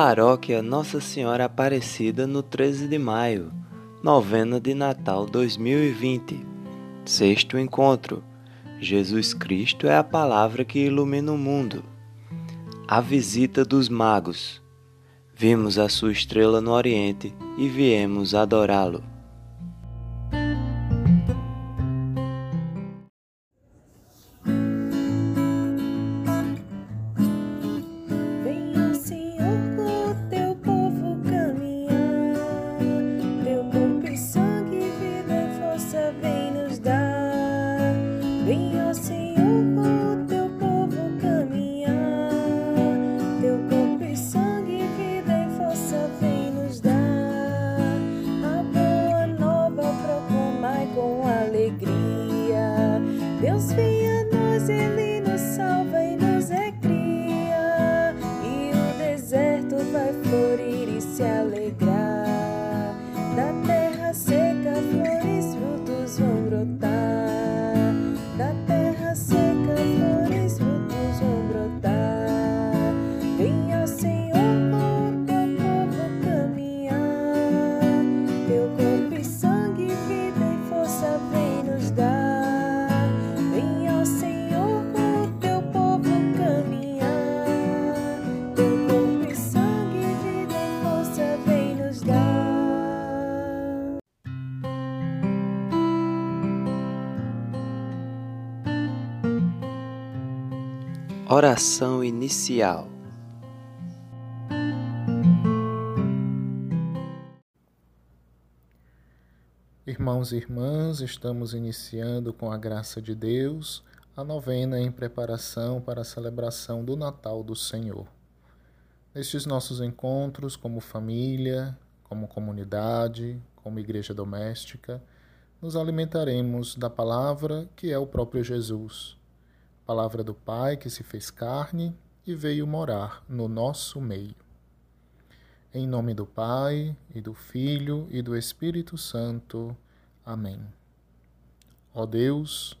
Paróquia Nossa Senhora Aparecida no 13 de maio, novena de Natal 2020. Sexto encontro. Jesus Cristo é a palavra que ilumina o mundo. A visita dos magos. Vimos a sua estrela no Oriente e viemos adorá-lo. Deus venha nos eleger. Oração inicial. Irmãos e irmãs, estamos iniciando com a graça de Deus a novena em preparação para a celebração do Natal do Senhor. Nestes nossos encontros, como família, como comunidade, como igreja doméstica, nos alimentaremos da palavra que é o próprio Jesus palavra do Pai que se fez carne e veio morar no nosso meio. Em nome do Pai, e do Filho, e do Espírito Santo. Amém. Ó Deus,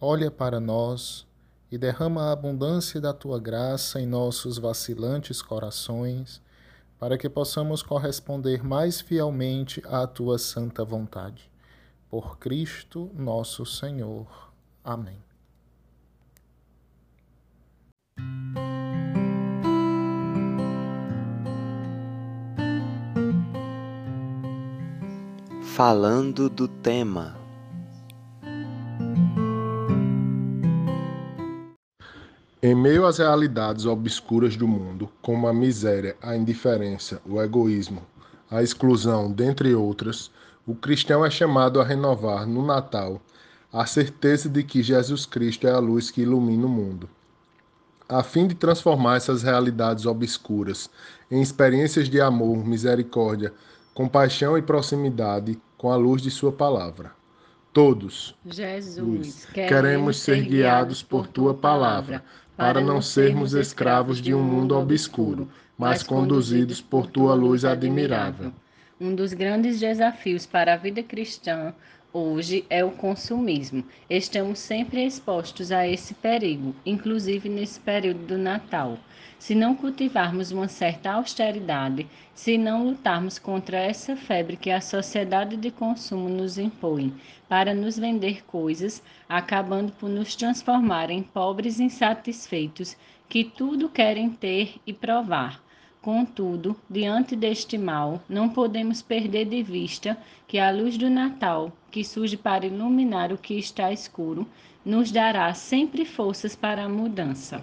olha para nós e derrama a abundância da tua graça em nossos vacilantes corações, para que possamos corresponder mais fielmente à tua santa vontade. Por Cristo nosso Senhor. Amém. Falando do tema. Em meio às realidades obscuras do mundo, como a miséria, a indiferença, o egoísmo, a exclusão, dentre outras, o cristão é chamado a renovar no Natal a certeza de que Jesus Cristo é a luz que ilumina o mundo a fim de transformar essas realidades obscuras em experiências de amor, misericórdia, compaixão e proximidade com a luz de Sua palavra. Todos, Jesus, queremos ser guiados por Tua palavra, para não sermos escravos de um mundo obscuro, mas conduzidos por Tua luz admirável. Um dos grandes desafios para a vida cristã hoje é o consumismo. Estamos sempre expostos a esse perigo, inclusive nesse período do Natal. Se não cultivarmos uma certa austeridade, se não lutarmos contra essa febre que a sociedade de consumo nos impõe para nos vender coisas, acabando por nos transformar em pobres insatisfeitos que tudo querem ter e provar Contudo, diante deste mal, não podemos perder de vista que a luz do Natal, que surge para iluminar o que está escuro, nos dará sempre forças para a mudança.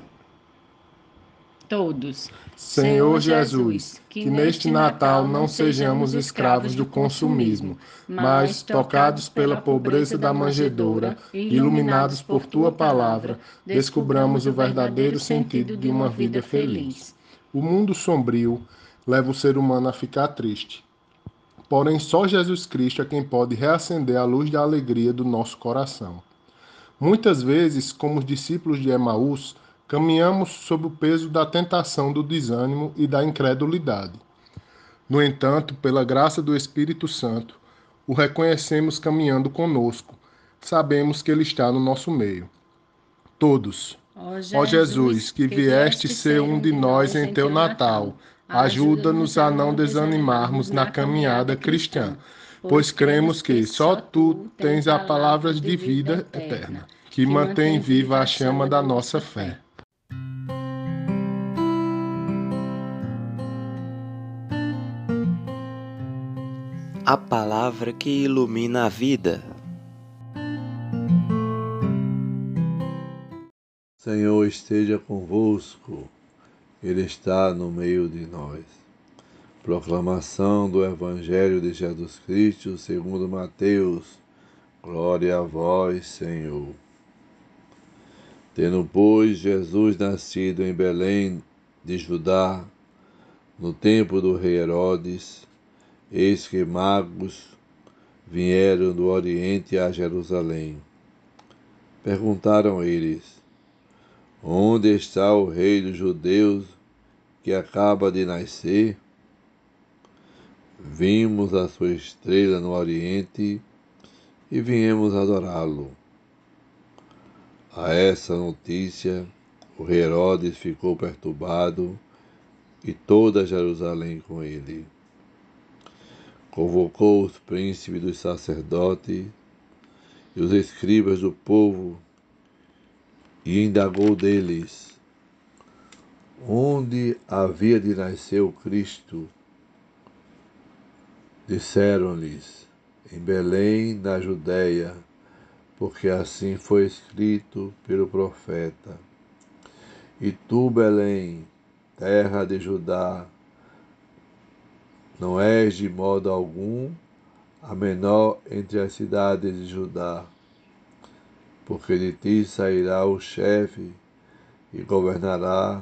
Todos. Senhor Jesus, que neste Natal não sejamos escravos do consumismo, mas, tocados pela pobreza da manjedoura, iluminados por tua palavra, descubramos o verdadeiro sentido de uma vida feliz. O mundo sombrio leva o ser humano a ficar triste. Porém, só Jesus Cristo é quem pode reacender a luz da alegria do nosso coração. Muitas vezes, como os discípulos de Emaús, caminhamos sob o peso da tentação do desânimo e da incredulidade. No entanto, pela graça do Espírito Santo, o reconhecemos caminhando conosco. Sabemos que Ele está no nosso meio. Todos, Ó Jesus, que vieste ser um de nós em teu Natal, Ajuda-nos a não desanimarmos na caminhada cristã, pois cremos que só tu tens a palavra de vida eterna, que mantém viva a chama da nossa fé. A palavra que ilumina a vida. Senhor esteja convosco, Ele está no meio de nós. Proclamação do Evangelho de Jesus Cristo segundo Mateus. Glória a vós, Senhor. Tendo, pois, Jesus nascido em Belém de Judá, no tempo do rei Herodes, eis que magos vieram do Oriente a Jerusalém. Perguntaram eles: Onde está o rei dos judeus que acaba de nascer? Vimos a sua estrela no Oriente e viemos adorá-lo. A essa notícia, o rei Herodes ficou perturbado e toda Jerusalém com ele. Convocou os príncipes dos sacerdotes e os escribas do povo e indagou deles onde havia de nascer o Cristo. Disseram-lhes, em Belém, na Judéia, porque assim foi escrito pelo profeta. E tu, Belém, terra de Judá, não és de modo algum a menor entre as cidades de Judá porque de ti sairá o chefe e governará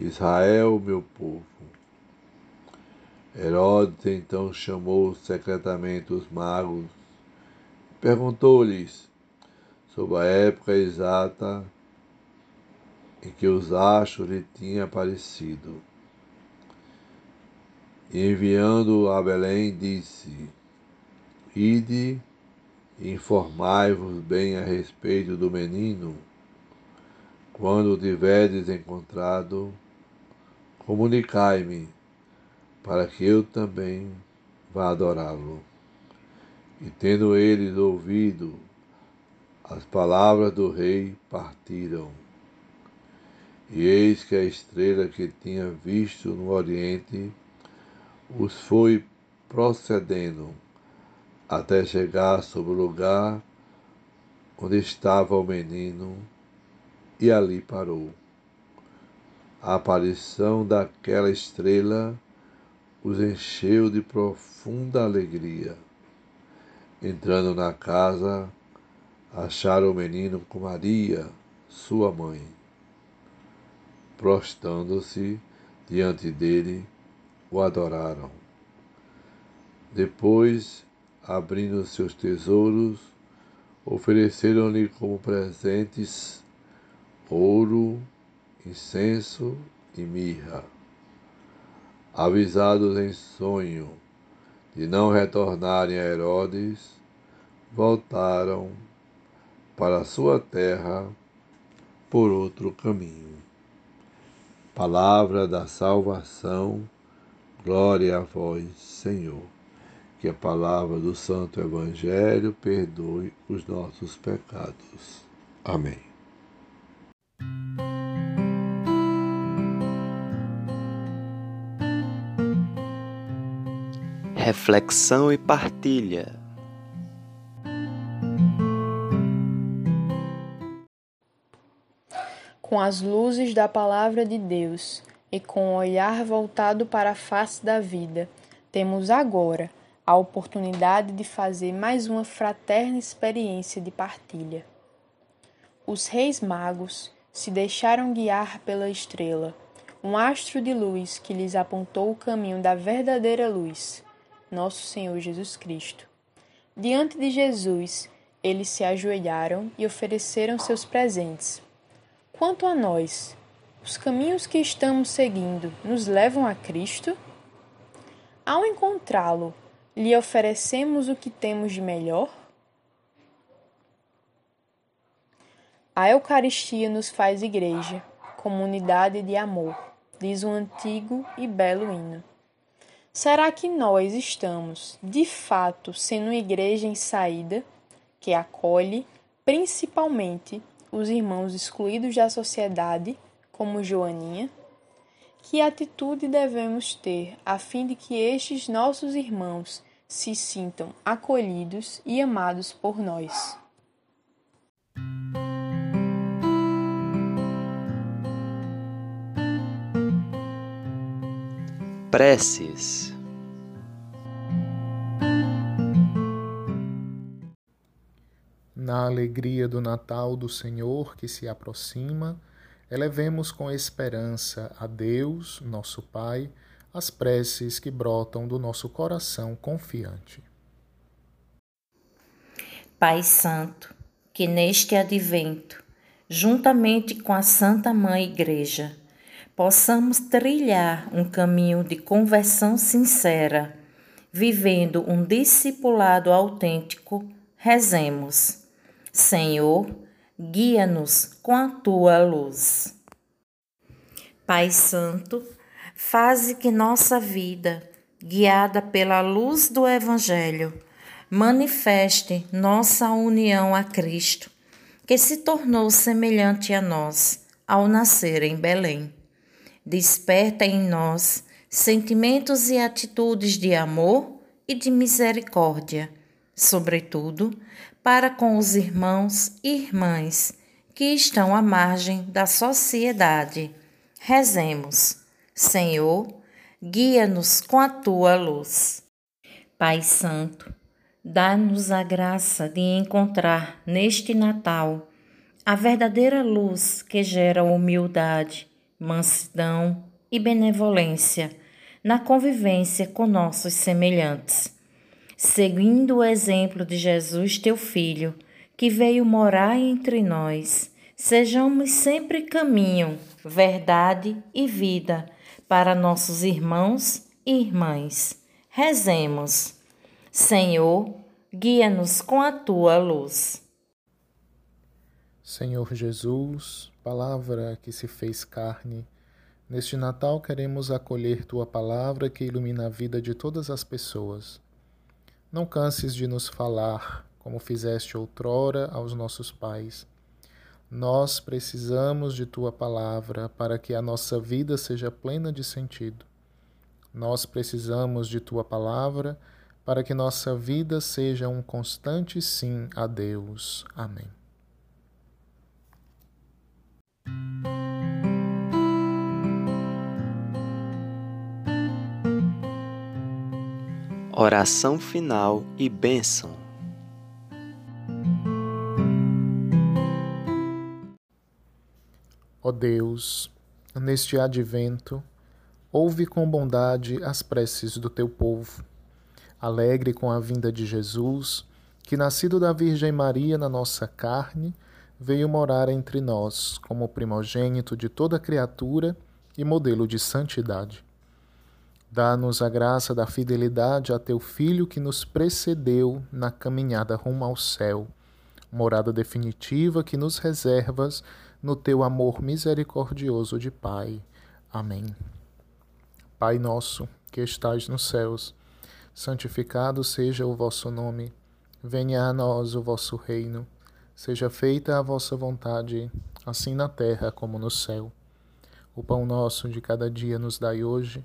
Israel, meu povo. Herodes então chamou secretamente os magos e perguntou-lhes sobre a época exata em que os astros lhe tinham aparecido. E enviando a Belém, disse: Ide Informai-vos bem a respeito do menino. Quando o tiverdes encontrado, comunicai-me, para que eu também vá adorá-lo. E tendo eles ouvido as palavras do rei, partiram. E eis que a estrela que tinha visto no oriente os foi procedendo até chegar sobre o lugar onde estava o menino e ali parou. A aparição daquela estrela os encheu de profunda alegria. Entrando na casa, acharam o menino com Maria, sua mãe. Prostando-se diante dele, o adoraram. Depois abrindo seus tesouros, ofereceram-lhe como presentes ouro, incenso e mirra. Avisados em sonho de não retornarem a Herodes, voltaram para sua terra por outro caminho. Palavra da salvação, glória a vós, Senhor que a palavra do Santo Evangelho perdoe os nossos pecados. Amém. Reflexão e partilha. Com as luzes da Palavra de Deus e com o olhar voltado para a face da vida, temos agora a oportunidade de fazer mais uma fraterna experiência de partilha. Os reis magos se deixaram guiar pela estrela, um astro de luz que lhes apontou o caminho da verdadeira luz, nosso Senhor Jesus Cristo. Diante de Jesus, eles se ajoelharam e ofereceram seus presentes. Quanto a nós, os caminhos que estamos seguindo nos levam a Cristo? Ao encontrá-lo, lhe oferecemos o que temos de melhor? A Eucaristia nos faz igreja, comunidade de amor, diz um antigo e belo hino. Será que nós estamos, de fato, sendo uma igreja em saída, que acolhe principalmente os irmãos excluídos da sociedade, como Joaninha? Que atitude devemos ter a fim de que estes nossos irmãos se sintam acolhidos e amados por nós? Preces Na alegria do Natal do Senhor que se aproxima, elevemos com esperança a Deus, nosso Pai, as preces que brotam do nosso coração confiante. Pai Santo, que neste advento, juntamente com a Santa Mãe Igreja, possamos trilhar um caminho de conversão sincera, vivendo um discipulado autêntico, rezemos. Senhor, guia-nos com a tua luz. Pai Santo, faze que nossa vida, guiada pela luz do Evangelho, manifeste nossa união a Cristo, que se tornou semelhante a nós ao nascer em Belém desperta em nós sentimentos e atitudes de amor e de misericórdia, sobretudo para com os irmãos e irmãs que estão à margem da sociedade. Rezemos, Senhor, guia-nos com a tua luz. Pai Santo, dá-nos a graça de encontrar neste Natal a verdadeira luz que gera humildade mansidão e benevolência na convivência com nossos semelhantes. Seguindo o exemplo de Jesus, teu Filho, que veio morar entre nós, sejamos sempre caminho, verdade e vida para nossos irmãos e irmãs. Rezemos. Senhor, guia-nos com a tua luz. Senhor Jesus, palavra que se fez carne, neste Natal queremos acolher tua palavra que ilumina a vida de todas as pessoas. Não canses de nos falar, como fizeste outrora aos nossos pais. Nós precisamos de tua palavra para que a nossa vida seja plena de sentido. Nós precisamos de tua palavra para que nossa vida seja um constante sim a Deus. Amém. Oração final e bênção. Ó Deus, neste advento, ouve com bondade as preces do teu povo. Alegre com a vinda de Jesus, que nascido da Virgem Maria na nossa carne, veio morar entre nós como primogênito de toda criatura e modelo de santidade. Dá-nos a graça da fidelidade a teu Filho que nos precedeu na caminhada rumo ao céu, morada definitiva que nos reservas no teu amor misericordioso de Pai. Amém. Pai nosso, que estais nos céus, santificado seja o vosso nome. Venha a nós o vosso reino. Seja feita a vossa vontade, assim na terra como no céu. O pão nosso de cada dia nos dai hoje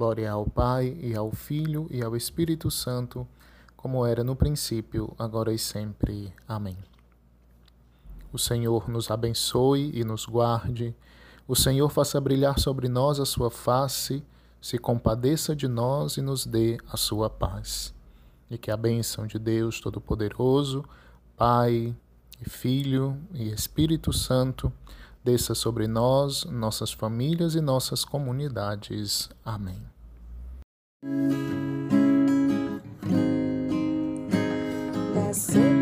Glória ao Pai, e ao Filho, e ao Espírito Santo, como era no princípio, agora e sempre. Amém. O Senhor nos abençoe e nos guarde. O Senhor faça brilhar sobre nós a sua face, se compadeça de nós e nos dê a sua paz. E que a bênção de Deus Todo-Poderoso, Pai, e Filho e Espírito Santo, desça sobre nós, nossas famílias e nossas comunidades. Amém. Da